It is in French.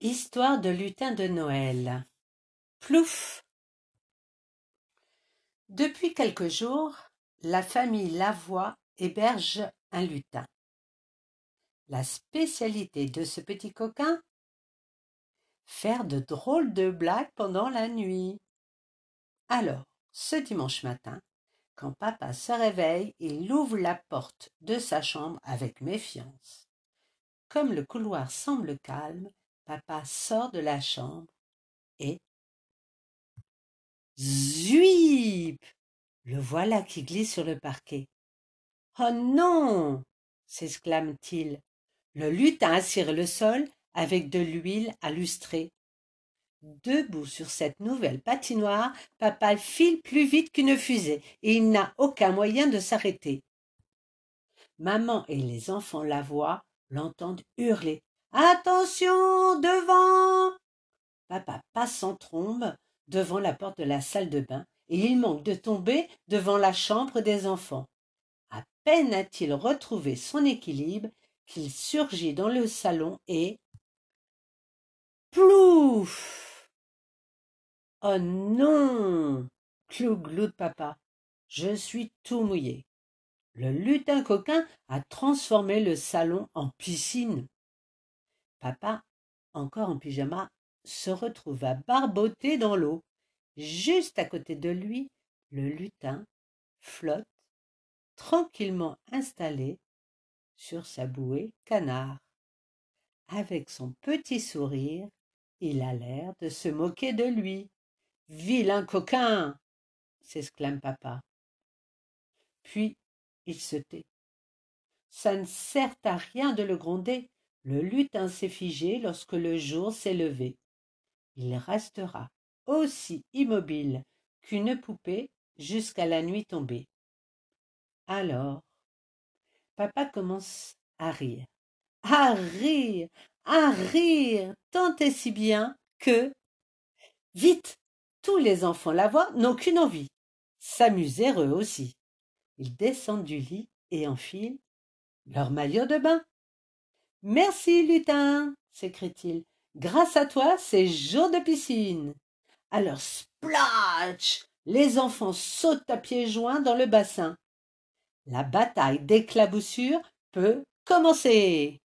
Histoire de lutin de Noël. Plouf Depuis quelques jours, la famille Lavoie héberge un lutin. La spécialité de ce petit coquin Faire de drôles de blagues pendant la nuit. Alors, ce dimanche matin, quand papa se réveille, il ouvre la porte de sa chambre avec méfiance. Comme le couloir semble calme, Papa sort de la chambre et Zuip Le voilà qui glisse sur le parquet. Oh non s'exclame-t-il. Le lutin assire le sol avec de l'huile à lustrer. Debout sur cette nouvelle patinoire, papa file plus vite qu'une fusée et il n'a aucun moyen de s'arrêter. Maman et les enfants la voient, l'entendent hurler. Attention, devant Papa passe en trombe devant la porte de la salle de bain et il manque de tomber devant la chambre des enfants. À peine a-t-il retrouvé son équilibre qu'il surgit dans le salon et plouf Oh non Clou-glou de papa. Je suis tout mouillé. Le lutin coquin a transformé le salon en piscine. Papa, encore en pyjama, se retrouva barboté dans l'eau. Juste à côté de lui, le lutin flotte, tranquillement installé sur sa bouée canard. Avec son petit sourire, il a l'air de se moquer de lui. Vilain coquin s'exclame papa. Puis il se tait. Ça ne sert à rien de le gronder. Le lutin s'est figé lorsque le jour s'est levé. Il restera aussi immobile qu'une poupée jusqu'à la nuit tombée. Alors, papa commence à rire, à rire, à rire, tant et si bien que, vite, tous les enfants la voient n'ont qu'une envie, s'amuser eux aussi. Ils descendent du lit et enfilent leur maillot de bain. Merci, lutin, s'écrie-t-il. Grâce à toi, c'est jour de piscine. Alors, splash Les enfants sautent à pieds joints dans le bassin. La bataille d'éclaboussures peut commencer.